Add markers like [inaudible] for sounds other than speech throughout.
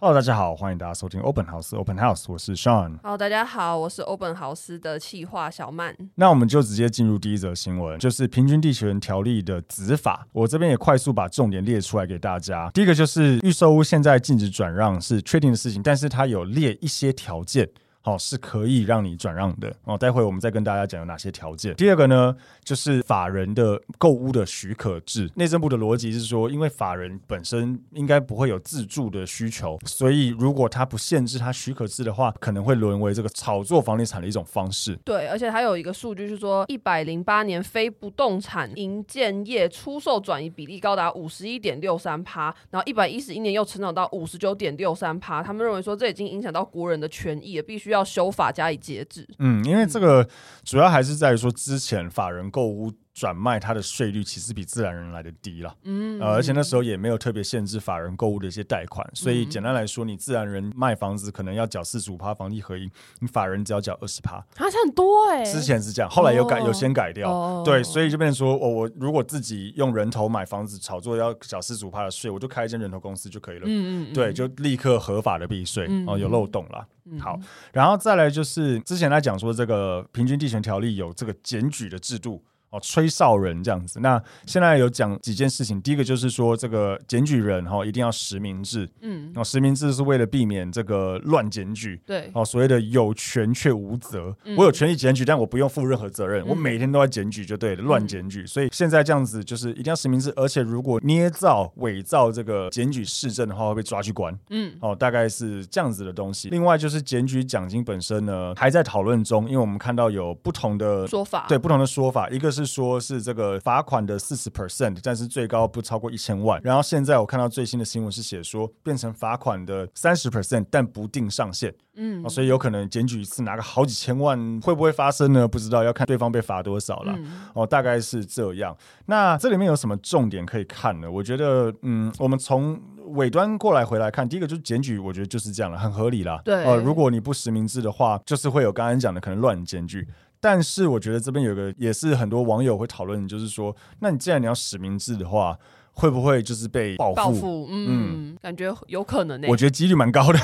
Hello，大家好，欢迎大家收听 Open House Open House，我是 Sean。Hello，大家好，我是 Open House 的企划小曼。那我们就直接进入第一则新闻，就是平均地权条例的执法。我这边也快速把重点列出来给大家。第一个就是预售屋现在禁止转让是确定的事情，但是它有列一些条件。好、哦，是可以让你转让的哦。待会我们再跟大家讲有哪些条件。第二个呢，就是法人的购屋的许可制。内政部的逻辑是说，因为法人本身应该不会有自住的需求，所以如果他不限制他许可制的话，可能会沦为这个炒作房地产的一种方式。对，而且还有一个数据是说，一百零八年非不动产营建业出售转移比例高达五十一点六三趴，然后一百一十一年又成长到五十九点六三趴。他们认为说，这已经影响到国人的权益了，必须。要修法加以节制。嗯，因为这个主要还是在于说，之前法人购屋。转卖它的税率其实比自然人来的低了，嗯，呃，而且那时候也没有特别限制法人购物的一些贷款，所以简单来说，你自然人卖房子可能要缴四十五趴房地合一，你法人只要缴二十趴，差很多哎、欸。之前是这样，后来有改，哦、有先改掉，哦、对，所以就变成说，哦，我如果自己用人头买房子炒作要缴四十五趴的税，我就开一间人头公司就可以了，嗯嗯，对，就立刻合法的避税，哦、呃，有漏洞了，嗯、好，然后再来就是之前来讲说这个平均地权条例有这个检举的制度。哦，吹哨人这样子。那现在有讲几件事情，第一个就是说，这个检举人哈一定要实名制。嗯，哦，实名制是为了避免这个乱检举。对，哦，所谓的有权却无责。嗯、我有权利检举，但我不用负任何责任。嗯、我每天都在检举就对了，乱检举。嗯、所以现在这样子就是一定要实名制，而且如果捏造、伪造这个检举市政的话，会被抓去关。嗯，哦，大概是这样子的东西。另外就是检举奖金本身呢，还在讨论中，因为我们看到有不同的说法，对不同的说法，一个是。说是这个罚款的四十 percent，但是最高不超过一千万。然后现在我看到最新的新闻是写说变成罚款的三十 percent，但不定上限。嗯，所以有可能检举一次拿个好几千万，会不会发生呢？不知道，要看对方被罚多少了。嗯、哦，大概是这样。那这里面有什么重点可以看呢？我觉得，嗯，我们从尾端过来回来看，第一个就是检举，我觉得就是这样了，很合理啦。对，呃，如果你不实名制的话，就是会有刚刚讲的可能乱检举。但是我觉得这边有个也是很多网友会讨论，就是说，那你既然你要实名制的话，会不会就是被报复？报复，嗯，嗯感觉有可能呢、欸。我觉得几率蛮高的，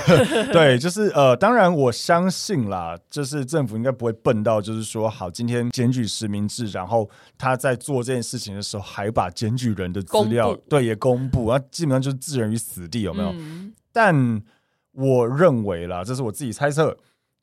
对，就是呃，当然我相信啦，就是政府应该不会笨到，就是说，好，今天检举实名制，然后他在做这件事情的时候，还把检举人的资料对也公布，那基本上就是置人于死地，有没有？嗯、但我认为啦，这是我自己猜测。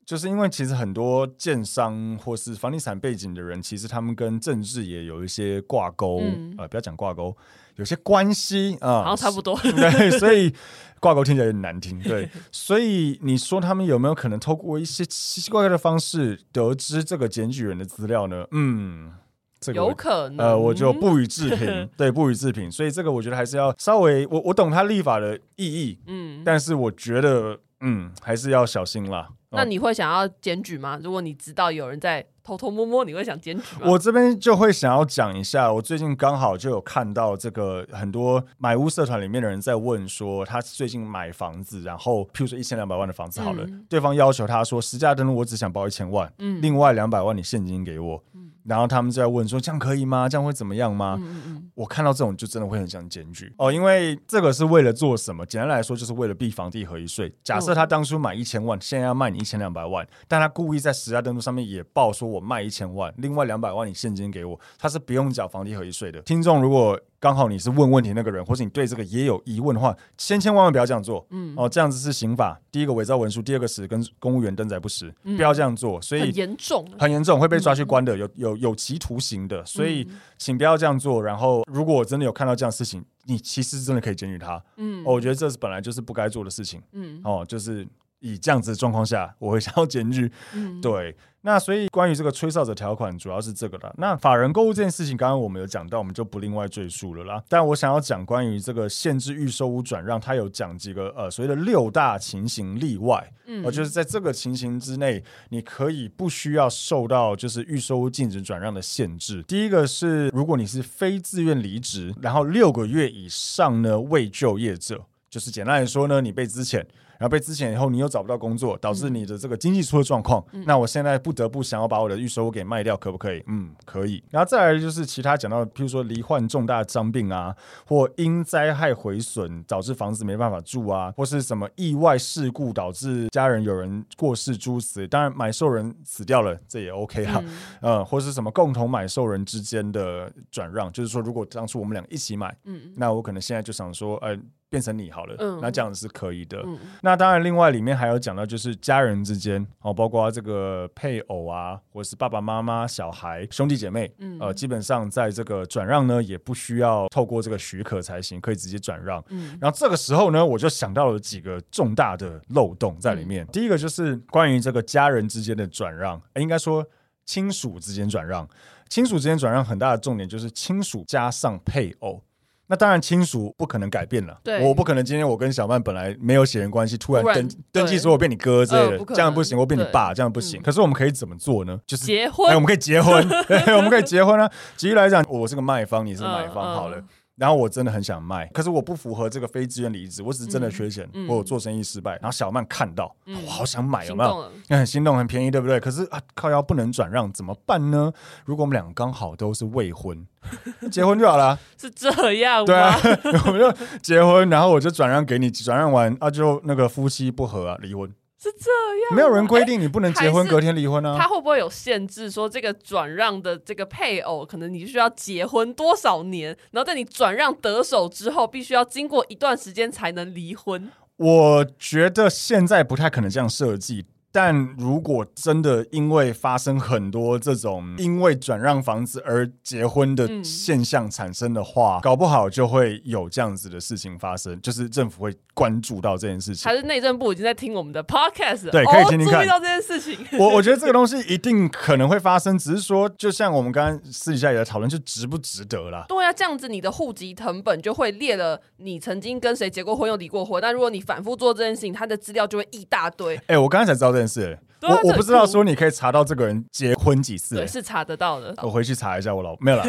就是因为其实很多建商或是房地产背景的人，其实他们跟政治也有一些挂钩，嗯、呃，不要讲挂钩，有些关系啊，呃、好像差不多。[laughs] 对，所以挂钩听起来有点难听。对，[laughs] 所以你说他们有没有可能透过一些奇奇怪怪的方式得知这个检举人的资料呢？嗯，这个有可能。呃，我就不予置评。[laughs] 对，不予置评。所以这个我觉得还是要稍微，我我懂他立法的意义，嗯，但是我觉得，嗯，还是要小心啦。那你会想要检举吗？如果你知道有人在偷偷摸摸，你会想检举吗？我这边就会想要讲一下，我最近刚好就有看到这个很多买屋社团里面的人在问说，他最近买房子，然后譬如说一千两百万的房子好了，嗯、对方要求他说实价登录我只想包一千万，嗯，另外两百万你现金给我。嗯然后他们就在问说：“这样可以吗？这样会怎么样吗？”嗯嗯我看到这种就真的会很想检举哦，因为这个是为了做什么？简单来说，就是为了避房地合一税。假设他当初买一千万，现在要卖你一千两百万，但他故意在实价登录上面也报说我卖一千万，另外两百万你现金给我，他是不用缴房地合一税的。听众如果刚好你是问问题那个人，或者你对这个也有疑问的话，千千万万不要这样做。嗯，哦，这样子是刑法，第一个伪造文书，第二个是跟公务员登载不实，不要这样做。所以很严重，很严重，会被抓去关的，有有有期徒刑的。所以请不要这样做。然后，如果我真的有看到这样的事情，你其实真的可以检举他。嗯，我觉得这是本来就是不该做的事情。嗯，哦，就是以这样子的状况下，[laughs] 我会想要检举。嗯，对。那所以关于这个吹哨者条款，主要是这个了。那法人购物这件事情，刚刚我们有讲到，我们就不另外赘述了啦。但我想要讲关于这个限制预售屋转让，它有讲几个呃所谓的六大情形例外，嗯，就是在这个情形之内，你可以不需要受到就是预售屋禁止转让的限制。第一个是，如果你是非自愿离职，然后六个月以上呢未就业者，就是简单来说呢，你被资遣。然后被资遣以后，你又找不到工作，导致你的这个经济出了状况。嗯、那我现在不得不想要把我的预售屋给卖掉，可不可以？嗯，可以。然后再来就是其他讲到，譬如说罹患重大伤病啊，或因灾害毁损导致房子没办法住啊，或是什么意外事故导致家人有人过世诸死，当然买受人死掉了，这也 OK 哈。嗯，[laughs] 呃，或是什么共同买受人之间的转让，就是说如果当初我们俩一起买，嗯，那我可能现在就想说，呃。变成你好了，嗯、那这样子是可以的。嗯、那当然，另外里面还有讲到，就是家人之间哦，包括这个配偶啊，或是爸爸妈妈、小孩、兄弟姐妹，嗯、呃，基本上在这个转让呢，也不需要透过这个许可才行，可以直接转让。嗯、然后这个时候呢，我就想到了几个重大的漏洞在里面。嗯、第一个就是关于这个家人之间的转让，应该说亲属之间转让，亲属之间转让很大的重点就是亲属加上配偶。那当然，亲属不可能改变了。对，我不可能今天我跟小曼本来没有血缘关系，突然登然登记说我变你哥之类的，呃、这样不行。我变你爸，这样不行。嗯、可是我们可以怎么做呢？就是结婚。哎，我们可以结婚，[laughs] 对，我们可以结婚啊。举例来讲，我是个卖方，你是买方，好了。然后我真的很想卖，可是我不符合这个非自愿离职，我只是真的缺钱，嗯嗯、我做生意失败。然后小曼看到，嗯、我好想买，有没有？很心动，很便宜，对不对？可是啊，靠腰不能转让，怎么办呢？如果我们俩刚好都是未婚，[laughs] 结婚就好了。是这样吗？对啊，[laughs] 我们就结婚，然后我就转让给你，转让完啊，就那个夫妻不和啊，离婚。是这样，没有人规定你不能结婚隔天离婚啊。他会不会有限制，说这个转让的这个配偶，可能你需要结婚多少年，然后在你转让得手之后，必须要经过一段时间才能离婚？我觉得现在不太可能这样设计。但如果真的因为发生很多这种因为转让房子而结婚的现象产生的话，嗯、搞不好就会有这样子的事情发生，就是政府会关注到这件事情。还是内政部已经在听我们的 podcast，对，可以听听看。注意到这件事情，我我觉得这个东西一定可能会发生，只是说，就像我们刚刚私底下也在讨论，就值不值得啦。对啊，这样子你的户籍成本就会列了你曾经跟谁结过婚又离过婚，但如果你反复做这件事情，他的资料就会一大堆。哎、欸，我刚刚才知道这件事。我我不知道说你可以查到这个人结婚几次，对，是查得到的。我回去查一下我老婆没有了，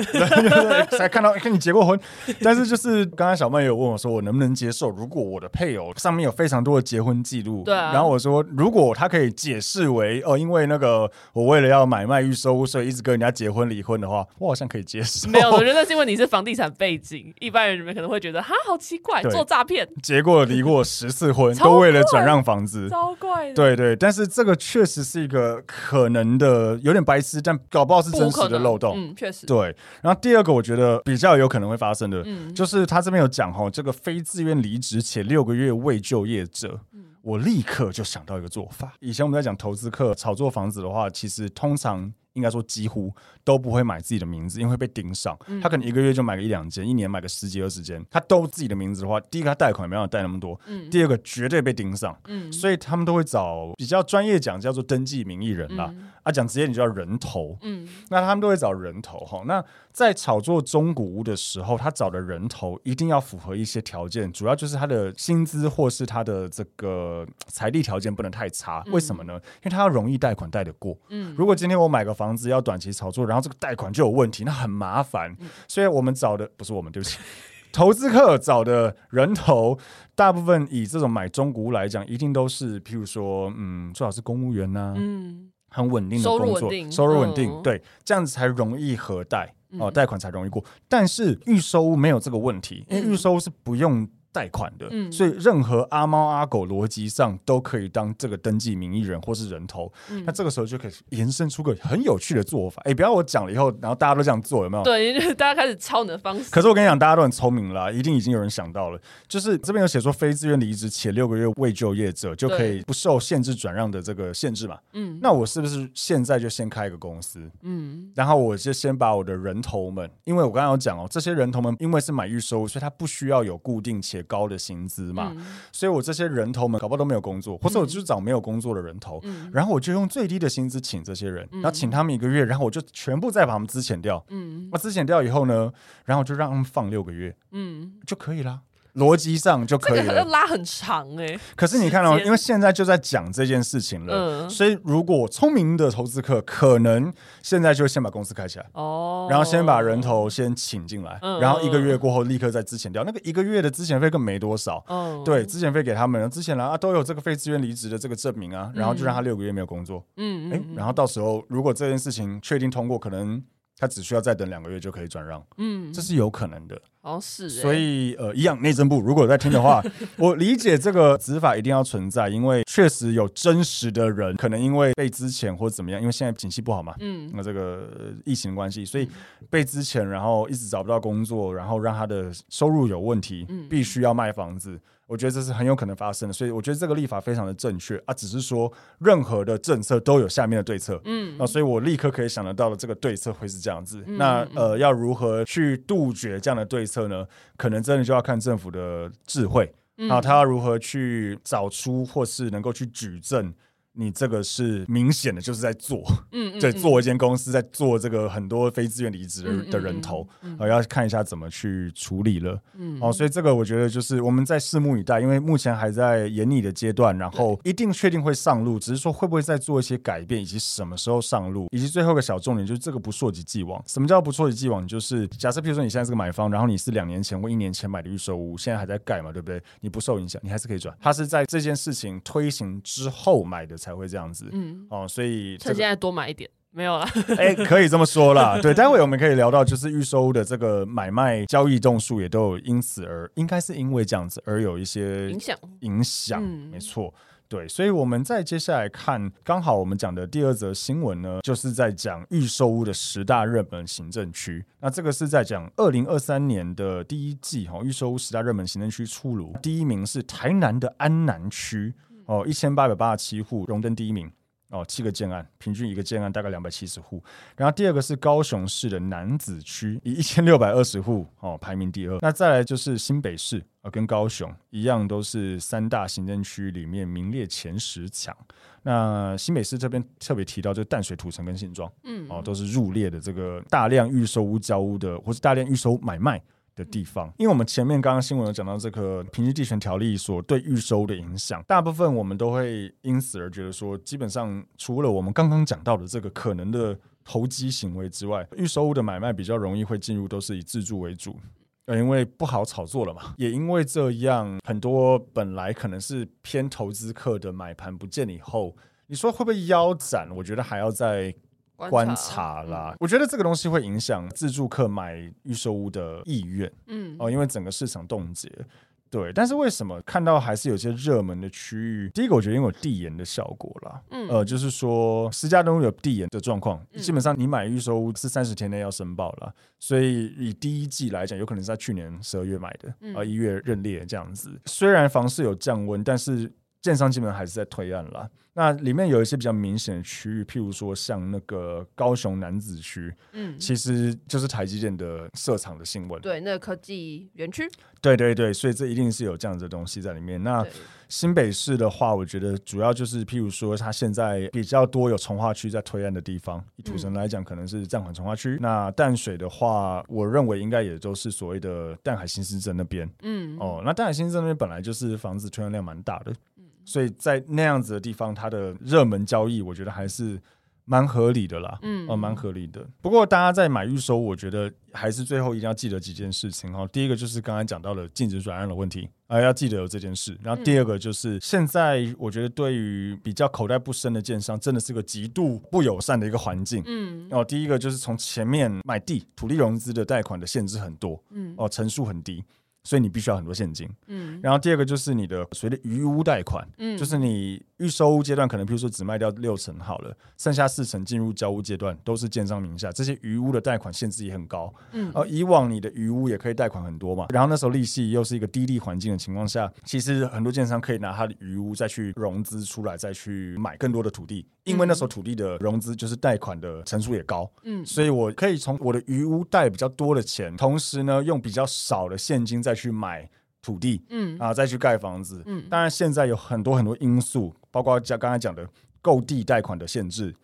[laughs] 才看到跟你结过婚。但是就是刚刚小曼也有问我说，我能不能接受？如果我的配偶上面有非常多的结婚记录，对，然后我说如果他可以解释为哦，因为那个我为了要买卖预收，所以一直跟人家结婚离婚的话，我好像可以接受。没有，我觉得是因为你是房地产背景，一般人可能会觉得哈，好奇怪，做诈骗，结过离过十次婚，都为了转让房子，超怪的。对对，但是这个确实是一个。可能的有点白痴，但搞不好是真实的漏洞。嗯，确实。对，然后第二个我觉得比较有可能会发生的，嗯、就是他这边有讲哈，这个非自愿离职且六个月未就业者，嗯、我立刻就想到一个做法。以前我们在讲投资客炒作房子的话，其实通常。应该说几乎都不会买自己的名字，因为会被盯上。嗯、他可能一个月就买个一两间，一年买个十几二十间。他都自己的名字的话，第一个他贷款没办法贷那么多，嗯、第二个绝对被盯上。嗯、所以他们都会找比较专业讲叫做登记名义人啦。嗯、啊，讲直接你就叫人头。嗯、那他们都会找人头哈。那在炒作中古屋的时候，他找的人头一定要符合一些条件，主要就是他的薪资或是他的这个财力条件不能太差。为什么呢？因为他要容易贷款贷得过。嗯、如果今天我买个房子要短期炒作，然后这个贷款就有问题，那很麻烦。嗯、所以我们找的不是我们，对不起，[laughs] 投资客找的人头，大部分以这种买中古屋来讲，一定都是譬如说，嗯，最好是公务员呐、啊。嗯很稳定的工作，收入稳定，嗯、对，这样子才容易核贷哦，贷款才容易过。但是预收没有这个问题，因为预收是不用。贷款的，嗯、所以任何阿猫阿狗逻辑上都可以当这个登记名义人或是人头。嗯、那这个时候就可以延伸出个很有趣的做法。哎、欸，不要我讲了以后，然后大家都这样做，有没有？对，大家开始抄你的方式。可是我跟你讲，大家都很聪明啦，一定已经有人想到了。就是这边有写说，非自愿离职且六个月未就业者就可以不受限制转让的这个限制嘛？嗯，那我是不是现在就先开一个公司？嗯，然后我就先把我的人头们，因为我刚刚有讲哦，这些人头们因为是买预收，所以他不需要有固定且高的薪资嘛，嗯、所以我这些人头们搞不好都没有工作，或者我就找没有工作的人头，嗯、然后我就用最低的薪资请这些人，嗯、然后请他们一个月，然后我就全部再把他们资遣掉，嗯，那资遣掉以后呢，然后就让他们放六个月，嗯，就可以了。逻辑上就可以了，拉很长哎、欸。可是你看到、哦，因为现在就在讲这件事情了，嗯、所以如果聪明的投资客可能现在就先把公司开起来，哦，然后先把人头先请进来，嗯、然后一个月过后立刻再资遣掉，那个一个月的资遣费更没多少，嗯、对，资遣费给他们，资遣了啊，都有这个非自愿离职的这个证明啊，然后就让他六个月没有工作，嗯，哎，然后到时候如果这件事情确定通过，可能。他只需要再等两个月就可以转让，嗯，这是有可能的，哦是，所以呃，一样内政部如果有在听的话，我理解这个执法一定要存在，因为确实有真实的人可能因为被之前或者怎么样，因为现在景气不好嘛，嗯，那这个疫情关系，所以被之前，然后一直找不到工作，然后让他的收入有问题，必须要卖房子。我觉得这是很有可能发生的，所以我觉得这个立法非常的正确啊。只是说任何的政策都有下面的对策，嗯，那所以我立刻可以想得到的这个对策会是这样子。嗯、那呃，要如何去杜绝这样的对策呢？可能真的就要看政府的智慧，嗯、啊，他要如何去找出或是能够去举证。你这个是明显的，就是在做，嗯，[laughs] 对做一间公司，在做这个很多非自愿离职的人头，呃，要看一下怎么去处理了，嗯，哦，所以这个我觉得就是我们在拭目以待，因为目前还在研拟的阶段，然后一定确定会上路，只是说会不会再做一些改变，以及什么时候上路，以及最后一个小重点就是这个不溯及既往。什么叫不溯及既往？就是假设，比如说你现在是个买方，然后你是两年前或一年前买的预售屋，现在还在盖嘛，对不对？你不受影响，你还是可以转。它是在这件事情推行之后买的。才会这样子，嗯，哦，所以趁现在多买一点，没有了，哎，[laughs] 可以这么说啦。对，待会我们可以聊到，就是预售的这个买卖交易栋数也都有因此而，应该是因为这样子而有一些影响，影响，没错，对，所以我们再接下来看，刚好我们讲的第二则新闻呢，就是在讲预售屋的十大热门行政区。那这个是在讲二零二三年的第一季哈，预售屋十大热门行政区出炉，第一名是台南的安南区。哦，一千八百八十七户荣登第一名，哦，七个建案，平均一个建案大概两百七十户。然后第二个是高雄市的楠梓区，以一千六百二十户，哦，排名第二。那再来就是新北市，呃，跟高雄一样，都是三大行政区里面名列前十强。那新北市这边特别提到，就是淡水土城跟新庄，嗯，哦，都是入列的这个大量预售屋交屋的，或是大量预售买卖。的地方，因为我们前面刚刚新闻有讲到这个平均地权条例所对预售的影响，大部分我们都会因此而觉得说，基本上除了我们刚刚讲到的这个可能的投机行为之外，预售屋的买卖比较容易会进入都是以自住为主，呃，因为不好炒作了嘛，也因为这样，很多本来可能是偏投资客的买盘不见以后，你说会不会腰斩？我觉得还要再。观察啦，我觉得这个东西会影响自住客买预售屋的意愿，嗯，哦，因为整个市场冻结，对。但是为什么看到还是有些热门的区域？第一个，我觉得因为有递延的效果啦，嗯，呃，就是说私家登录有递延的状况，基本上你买预售屋是三十天内要申报了，所以以第一季来讲，有可能是在去年十二月买的，啊，一月认列这样子。虽然房市有降温，但是。建商基本上还是在推案啦。那里面有一些比较明显的区域，譬如说像那个高雄楠梓区，嗯，其实就是台积电的设厂的新闻。对，那个科技园区。对对对，所以这一定是有这样子的东西在里面。那新北市的话，我觉得主要就是譬如说，它现在比较多有从化区在推案的地方。以土城来讲，可能是暂缓从化区。嗯、那淡水的话，我认为应该也都是所谓的淡海新市镇那边。嗯，哦，那淡海新市镇那边本来就是房子推案量蛮大的。所以在那样子的地方，它的热门交易，我觉得还是蛮合理的啦，嗯，哦，蛮合理的。不过大家在买预售，我觉得还是最后一定要记得几件事情哈。第一个就是刚才讲到的禁止转让的问题啊、呃，要记得有这件事。然后第二个就是现在我觉得对于比较口袋不深的建商，真的是个极度不友善的一个环境。嗯，哦，第一个就是从前面买地土地融资的贷款的限制很多，嗯，哦，成数很低。所以你必须要很多现金，嗯，然后第二个就是你的所谓的余屋贷款，嗯，就是你预售屋阶段可能比如说只卖掉六成好了，剩下四成进入交屋阶段都是建商名下，这些余屋的贷款限制也很高，嗯，而以往你的余屋也可以贷款很多嘛，然后那时候利息又是一个低利环境的情况下，其实很多建商可以拿他的余屋再去融资出来，再去买更多的土地，因为那时候土地的融资就是贷款的成数也高，嗯，所以我可以从我的余屋贷比较多的钱，同时呢用比较少的现金再去买土地，嗯啊，再去盖房子，嗯，当然现在有很多很多因素，包括像刚才讲的购地贷款的限制，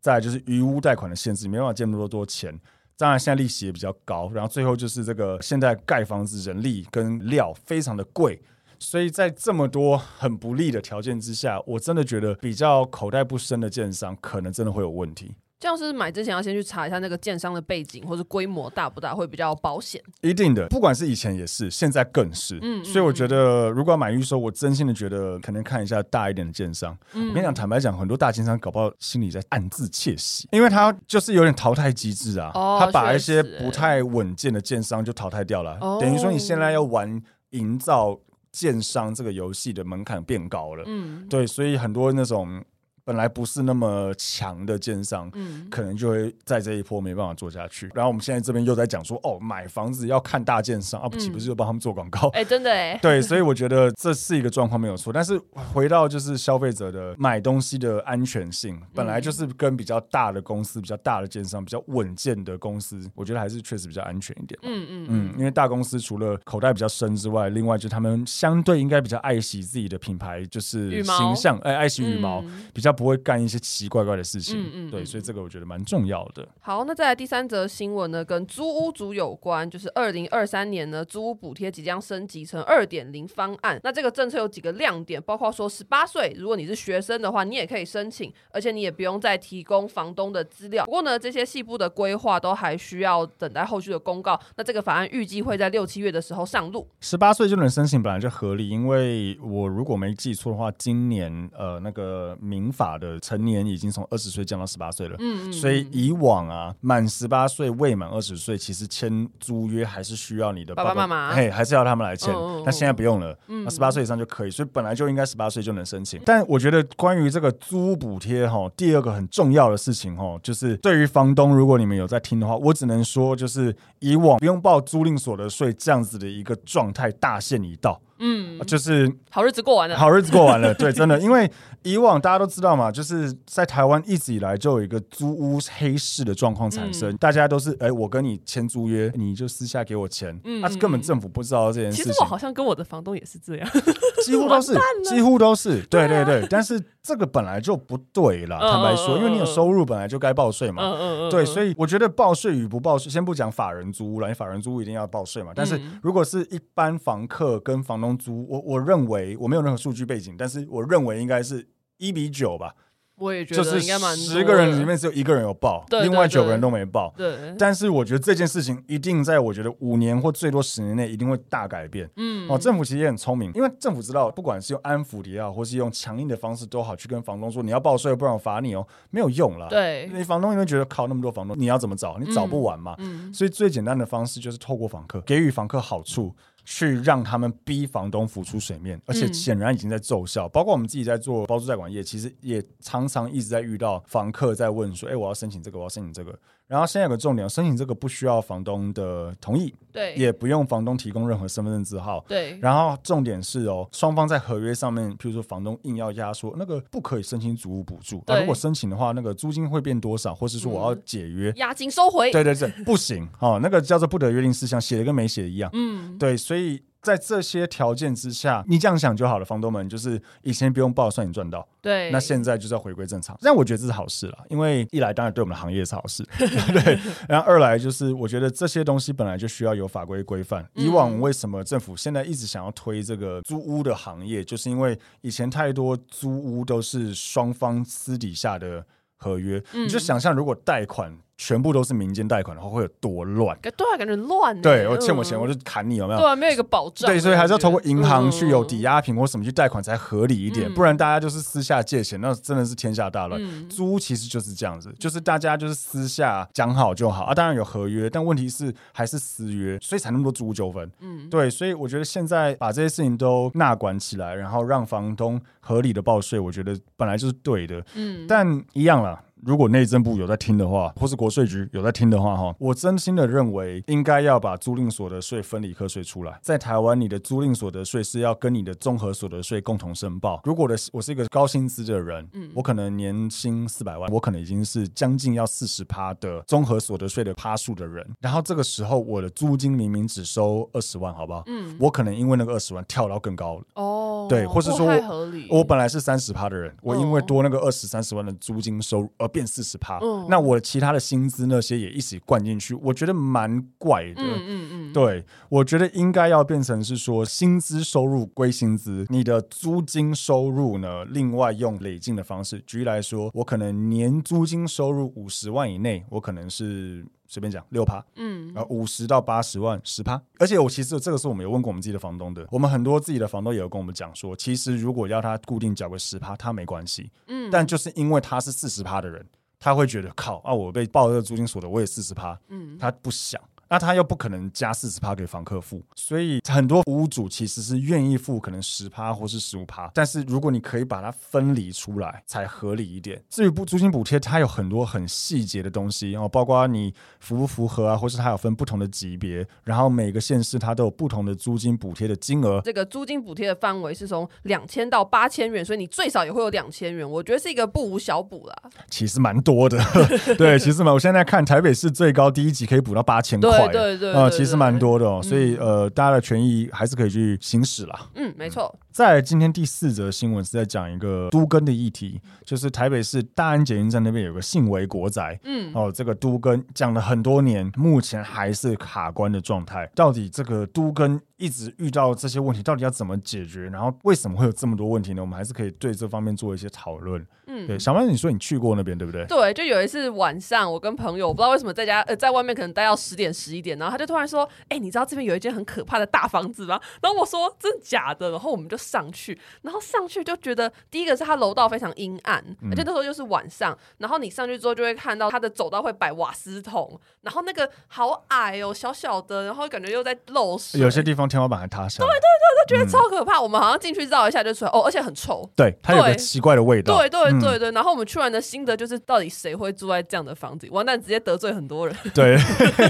再就是余屋贷款的限制，没办法借那么多钱。当然现在利息也比较高，然后最后就是这个现在盖房子人力跟料非常的贵，所以在这么多很不利的条件之下，我真的觉得比较口袋不深的建商可能真的会有问题。这样是买之前要先去查一下那个建商的背景或者规模大不大，会比较保险。一定的，不管是以前也是，现在更是。嗯，所以我觉得如果要买预售，我真心的觉得可能看一下大一点的建商。嗯，我跟你讲，坦白讲，很多大建商搞不好心里在暗自窃喜，因为他就是有点淘汰机制啊。哦，他把一些不太稳健的建商就淘汰掉了，哦，等于说你现在要玩营造建商这个游戏的门槛变高了。嗯，对，所以很多那种。本来不是那么强的建商，嗯，可能就会在这一波没办法做下去。然后我们现在这边又在讲说，哦，买房子要看大建商，啊，不岂不是又帮他们做广告？哎，真的哎，[laughs] 对，所以我觉得这是一个状况没有错。但是回到就是消费者的买东西的安全性，本来就是跟比较大的公司、比较大的建商、比较稳健的公司，我觉得还是确实比较安全一点。嗯嗯嗯，因为大公司除了口袋比较深之外，另外就是他们相对应该比较爱惜自己的品牌，就是形象，哎，爱惜羽毛，比较。不会干一些奇奇怪怪的事情，嗯嗯嗯，对，所以这个我觉得蛮重要的。好，那再来第三则新闻呢，跟租屋族有关，就是二零二三年呢，租屋补贴即将升级成二点零方案。那这个政策有几个亮点，包括说十八岁，如果你是学生的话，你也可以申请，而且你也不用再提供房东的资料。不过呢，这些细部的规划都还需要等待后续的公告。那这个法案预计会在六七月的时候上路。十八岁就能申请，本来就合理，因为我如果没记错的话，今年呃那个民法。法的成年已经从二十岁降到十八岁了，嗯，嗯，所以以往啊，满十八岁未满二十岁，其实签租约还是需要你的爸爸妈妈，嘿，还是要他们来签。那、嗯、现在不用了，那十八岁以上就可以，所以本来就应该十八岁就能申请。但我觉得关于这个租补贴哈，第二个很重要的事情哈，就是对于房东，如果你们有在听的话，我只能说，就是以往不用报租赁所得税这样子的一个状态大限已到。嗯，就是好日子过完了，好日子过完了，对，真的，[laughs] 因为以往大家都知道嘛，就是在台湾一直以来就有一个租屋黑市的状况产生，嗯、大家都是，哎、欸，我跟你签租约，你就私下给我钱，嗯，那、啊、根本政府不知道这件事情。其实我好像跟我的房东也是这样，[laughs] 几乎都是，几乎都是，对对对，但是这个本来就不对啦，坦白说，因为你有收入本来就该报税嘛，嗯嗯嗯，对，所以我觉得报税与不报税，先不讲法人租屋了，因为法人租屋一定要报税嘛，但是如果是一般房客跟房东。租我我认为我没有任何数据背景，但是我认为应该是一比九吧。我也觉得应该蛮十个人里面只有一个人有报，对，另外九个人都没报。对，但是我觉得这件事情一定在我觉得五年或最多十年内一定会大改变。嗯，哦，政府其实也很聪明，因为政府知道，不管是用安抚也好，或是用强硬的方式都好，去跟房东说你要报税，不然我罚你哦，没有用了。对，你房东因为觉得靠那么多房东，你要怎么找？你找不完嘛。嗯，所以最简单的方式就是透过房客给予房客好处。去让他们逼房东浮出水面，而且显然已经在奏效。嗯、包括我们自己在做包租代管业，其实也常常一直在遇到房客在问说：“哎、欸，我要申请这个，我要申请这个。”然后现在有个重点，申请这个不需要房东的同意，对，也不用房东提供任何身份证字号，对。然后重点是哦，双方在合约上面，譬如说房东硬要压缩那个不可以申请租屋补助，那、啊。如果申请的话，那个租金会变多少，或是说我要解约，嗯、押金收回，对对对，不行哦，那个叫做不得约定事项，写的跟没写一样，嗯，对，所以。在这些条件之下，你这样想就好了。房东们就是以前不用报，算你赚到。对，那现在就是要回归正常。但我觉得这是好事了，因为一来当然对我们的行业是好事，[laughs] 对。然后二来就是我觉得这些东西本来就需要有法规规范。以往为什么政府现在一直想要推这个租屋的行业，就是因为以前太多租屋都是双方私底下的。合约，嗯你就想象如果贷款。全部都是民间贷款的话，会有多乱？对啊，感觉乱。对，我欠我钱，我就砍你，有没有？对啊，没有一个保障。对，所以还是要透过银行去有抵押品或什么去贷款才合理一点，嗯、不然大家就是私下借钱，那真的是天下大乱。嗯、租其实就是这样子，就是大家就是私下讲好就好啊，当然有合约，但问题是还是私约，所以才那么多租屋纠纷。嗯，对，所以我觉得现在把这些事情都纳管起来，然后让房东合理的报税，我觉得本来就是对的。嗯，但一样了。如果内政部有在听的话，或是国税局有在听的话，哈，我真心的认为应该要把租赁所得税分离课税出来。在台湾，你的租赁所得税是要跟你的综合所得税共同申报。如果的我是一个高薪资的人，嗯，我可能年薪四百万，我可能已经是将近要四十趴的综合所得税的趴数的人。然后这个时候，我的租金明明只收二十万，好不好？嗯，我可能因为那个二十万跳到更高了。哦，对，或是说我，我本来是三十趴的人，我因为多那个二十三十万的租金收入而变四十趴，嗯、那我其他的薪资那些也一起灌进去，我觉得蛮怪的。嗯嗯嗯，对，我觉得应该要变成是说，薪资收入归薪资，你的租金收入呢，另外用累进的方式。举例来说，我可能年租金收入五十万以内，我可能是随便讲六趴，嗯，呃五十到八十万十趴。而且我其实这个是我们有问过我们自己的房东的，我们很多自己的房东也有跟我们讲说，其实如果要他固定缴个十趴，他没关系，嗯，但就是因为他是四十趴的人。他会觉得靠啊，我被报这个租金所得，我也四十趴，嗯，他不想。那他又不可能加四十趴给房客付，所以很多屋主其实是愿意付可能十趴或是十五趴，但是如果你可以把它分离出来，才合理一点。至于不租金补贴，它有很多很细节的东西，然后包括你符不符合啊，或是它有分不同的级别，然后每个县市它都有不同的租金补贴的金额。这个租金补贴的范围是从两千到八千元，所以你最少也会有两千元，我觉得是一个不无小补啦。其实蛮多的，[laughs] 对，其实嘛，我现在看台北市最高第一级可以补到八千块。对对对，呃，其实蛮多的哦，嗯、所以呃，大家的权益还是可以去行使啦。嗯，没错。在今天第四则新闻是在讲一个都更的议题，就是台北市大安捷运站那边有个信维国宅，嗯，哦，这个都更讲了很多年，目前还是卡关的状态。到底这个都更一直遇到这些问题，到底要怎么解决？然后为什么会有这么多问题呢？我们还是可以对这方面做一些讨论。嗯，对，小曼，你说你去过那边对不对？对，就有一次晚上，我跟朋友，我不知道为什么在家呃，在外面可能待到十点十一点，然后他就突然说：“哎、欸，你知道这边有一间很可怕的大房子吗？”然后我说：“真的假的？”然后我们就上去，然后上去就觉得第一个是它楼道非常阴暗，嗯、而且那时候又是晚上，然后你上去之后就会看到它的走道会摆瓦斯桶，然后那个好矮哦，小小的，然后感觉又在漏水，有些地方天花板还塌下来，对对对，他觉得超可怕。嗯、我们好像进去绕一下就出来，哦，而且很臭，对，它有个奇怪的味道，对对对对，然后我们去完的心得就是，到底谁会住在这样的房子？完蛋，直接得罪很多人。[laughs] 对，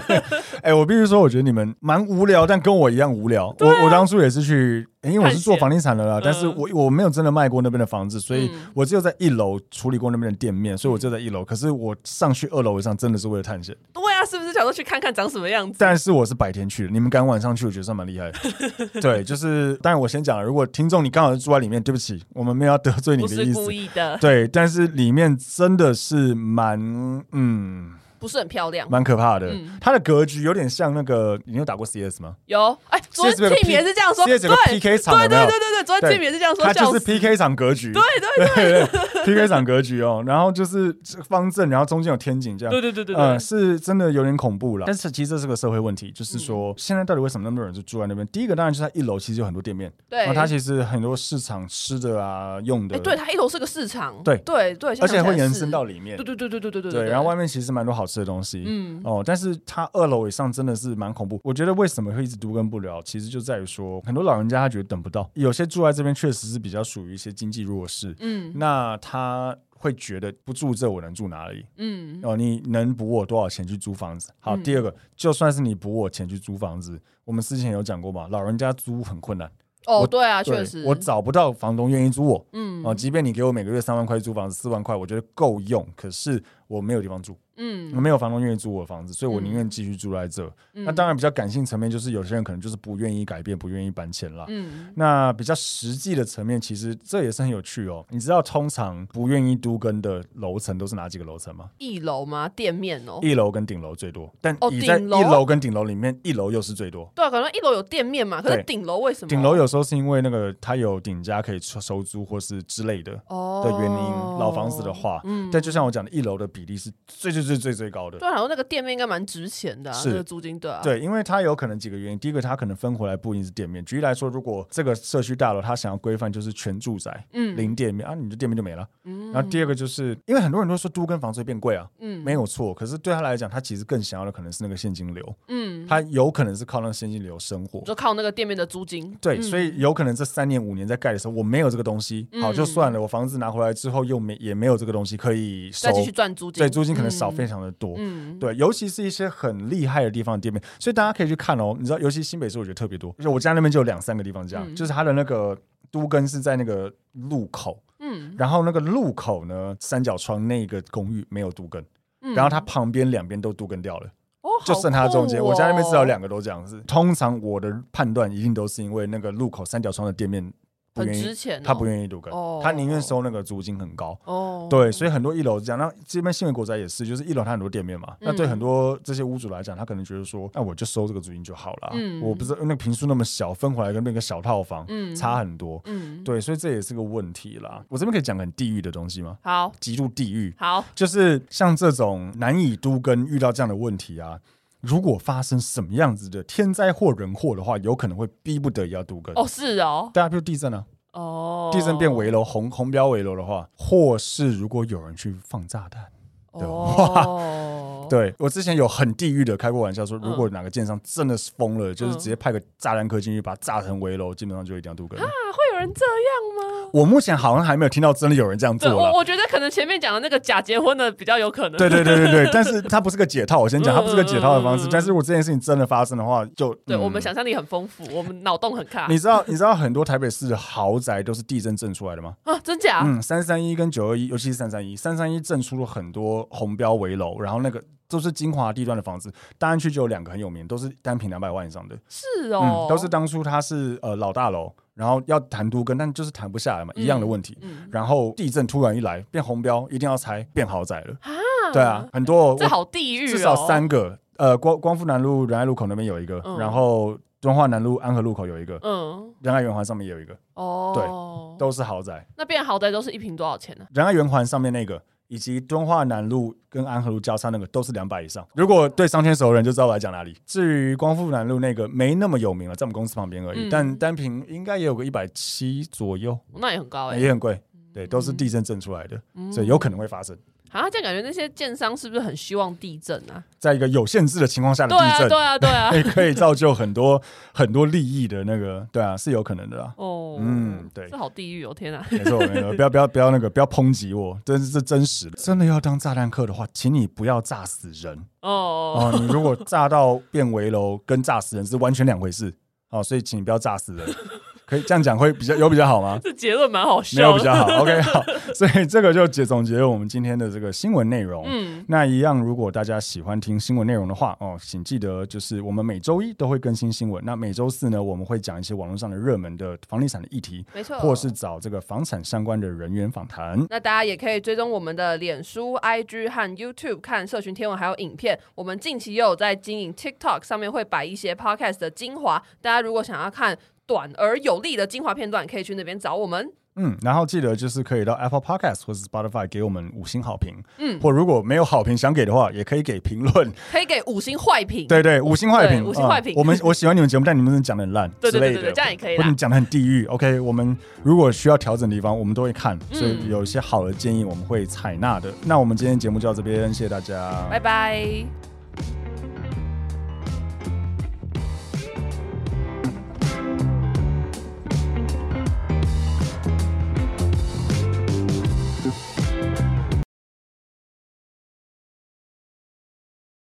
[laughs] 哎、欸，我必须说，我觉得你们蛮无聊，但跟我一样无聊。啊、我我当初也是去。因为我是做房地产的啦，但是我我没有真的卖过那边的房子，所以我只有在一楼处理过那边的店面，所以我就在一楼。可是我上去二楼以上真的是为了探险。对啊，是不是想说去看看长什么样子？但是我是白天去的，你们敢晚上去，我觉得算蛮厉害的。对，就是，当然我先讲，如果听众你刚好是住在里面，对不起，我们没有要得罪你的意思，不是故意的。对，但是里面真的是蛮嗯。不是很漂亮，蛮可怕的。嗯、它的格局有点像那个，你有打过 CS 吗？有，哎、欸，昨天 Tim 也是这样说。CS 有个 PK 场，对对对对对，昨天 Tim 也是这样说。它就是 PK 场格局，对对 [laughs] 对，对，对，对，PK 场格局哦。然后就是方正，然后中间有天井，这样。对对对对，嗯，是真的有点恐怖了。但是其实这是个社会问题，就是说、嗯、现在到底为什么那么多人就住在那边？第一个当然就是它一楼其实有很多店面，对，然后它其实很多市场吃的啊、用的。对，它一楼是个市场，对对对，而且会延伸到里面。对对对对对对对对。然后外面其实蛮多好吃的东西，嗯。哦，但是他二楼以上真的是蛮恐怖。我觉得为什么会一直都跟不了，其实就在于说，很多老人家他觉得等不到，有些住在这边确实是比较属于一些经济弱势，嗯，那他会觉得不住这我能住哪里？嗯，哦，你能补我多少钱去租房子？好，嗯、第二个，就算是你补我钱去租房子，我们之前有讲过嘛，老人家租很困难。哦，对啊，确实，我找不到房东愿意租我，嗯，哦，即便你给我每个月三万块租房子，四万块，我觉得够用，可是。我没有地方住。嗯，没有房东愿意租我的房子，所以我宁愿继续住在这。嗯、那当然比较感性层面，就是有些人可能就是不愿意改变，不愿意搬迁啦。嗯，那比较实际的层面，其实这也是很有趣哦。你知道通常不愿意都跟的楼层都是哪几个楼层吗？一楼吗？店面哦。一楼跟顶楼最多，但哦，你在一楼楼跟顶楼里面，一楼又是最多。对啊，可能一楼有店面嘛，可是顶楼为什么？顶楼有时候是因为那个它有顶家可以收租或是之类的的原因。哦、老房子的话，嗯，但就像我讲的，一楼的比例是最最最最最高的。对，然后那个店面应该蛮值钱的、啊，是那个租金对啊。对，因为它有可能几个原因。第一个，它可能分回来不一定是店面。举例来说，如果这个社区大楼它想要规范就是全住宅，嗯，零店面啊，你的店面就没了。嗯，然后第二个就是因为很多人都说租跟房子会变贵啊，嗯，没有错。可是对他来讲，他其实更想要的可能是那个现金流，嗯，他有可能是靠那个现金流生活，就靠那个店面的租金。对，嗯、所以有可能这三年五年在盖的时候，我没有这个东西，好就算了。我房子拿回来之后又没也没有这个东西可以收，再继续赚租金，对，租金可能少非常的多。嗯，对，尤其是一些很厉害的地方的店面，所以大家可以去看哦。你知道，尤其新北市我觉得特别多，就我家那边就有两三个地方这样，嗯、就是它的那个都根是在那个路口，嗯，然后那个路口呢，三角窗那个公寓没有都根，嗯、然后它旁边两边都都根掉了，哦，就剩它中间。哦、我家那边至少两个都这样子。通常我的判断一定都是因为那个路口三角窗的店面。不愿意，很值钱哦、他不愿意都更，哦、他宁愿收那个租金很高。哦，对，所以很多一楼是这样。那这边新北国宅也是，就是一楼它很多店面嘛。嗯、那对很多这些屋主来讲，他可能觉得说，那我就收这个租金就好了。嗯，我不知道那个平数那么小，分回来跟那个小套房，嗯，差很多。嗯，对，所以这也是个问题啦。我这边可以讲很地狱的东西吗？好，极度地狱。好，就是像这种难以都跟遇到这样的问题啊。如果发生什么样子的天灾或人祸的话，有可能会逼不得已要都更。哦，是哦。大家比如地震啊。哦，地震变危楼，红红标危楼的话，或是如果有人去放炸弹的话，哦、[laughs] 对，我之前有很地狱的开过玩笑说，如果哪个建商真的是疯了，嗯、就是直接派个炸弹客进去把它炸成危楼，基本上就一定要都更。啊，会有人这样吗？我目前好像还没有听到真的有人这样做了。我我觉得可能前面讲的那个假结婚的比较有可能。对对对对对，但是它不是个解套。我先讲，[laughs] 它不是个解套的方式。但是如果这件事情真的发生的话，就对我们想象力很丰富，我们脑洞很大。你知道你知道很多台北市的豪宅都是地震震出来的吗？啊，真假？嗯，三三一跟九二一，尤其是三三一，三三一震出了很多红标围楼，然后那个都是精华地段的房子。大安区就有两个很有名，都是单品两百万以上的。是哦，都是当初它是呃老大楼。然后要谈都跟，但就是谈不下来嘛，一样的问题。嗯嗯、然后地震突然一来，变红标，一定要拆，变豪宅了。啊对啊，很多。这好地狱、哦。至少三个，呃，光光复南路仁爱路口那边有一个，嗯、然后敦化南路安和路口有一个，嗯，仁爱圆环上面也有一个。哦，对，都是豪宅。那变豪宅都是一平多少钱呢？仁爱圆环上面那个。以及敦化南路跟安和路交叉那个都是两百以上。如果对商圈熟的人就知道我来讲哪里。至于光复南路那个没那么有名了，在我们公司旁边而已。嗯、但单品应该也有个一百七左右，那也很高哎、欸，也很贵。对，都是地震震出来的，嗯、所以有可能会发生。啊，这样感觉那些建商是不是很希望地震啊？在一个有限制的情况下的地震，对啊，对啊，对啊，[laughs] 可以造就很多很多利益的那个，对啊，是有可能的啦。哦，嗯，对，这好地狱哦，天啊！没错，没错，不要不要不要那个，不要抨击我，这是真实的。真的要当炸弹客的话，请你不要炸死人哦哦，你如果炸到变危楼，跟炸死人是完全两回事哦，所以请你不要炸死人。可以这样讲会比较有比较好吗？[laughs] 这结论蛮好笑，没有比较好。[laughs] OK，好，所以这个就结总结了我们今天的这个新闻内容。嗯，那一样，如果大家喜欢听新闻内容的话，哦，请记得就是我们每周一都会更新新闻。那每周四呢，我们会讲一些网络上的热门的房地产的议题，没错，或是找这个房产相关的人员访谈。那大家也可以追踪我们的脸书、IG 和 YouTube 看社群天文还有影片。我们近期又有在经营 TikTok 上面会摆一些 Podcast 的精华，大家如果想要看。短而有力的精华片段，可以去那边找我们。嗯，然后记得就是可以到 Apple Podcast 或是 Spotify 给我们五星好评。嗯，或如果没有好评想给的话，也可以给评论，可以给五星坏评。对对，五星坏评，五星坏评。我们 [laughs] 我喜欢你们节目，但你们讲的很烂，对对对对，这样也可以。或者你讲的很地狱，OK。我们如果需要调整的地方，我们都会看，所以有一些好的建议我们会采纳的。那我们今天节目就到这边，谢谢大家，拜拜。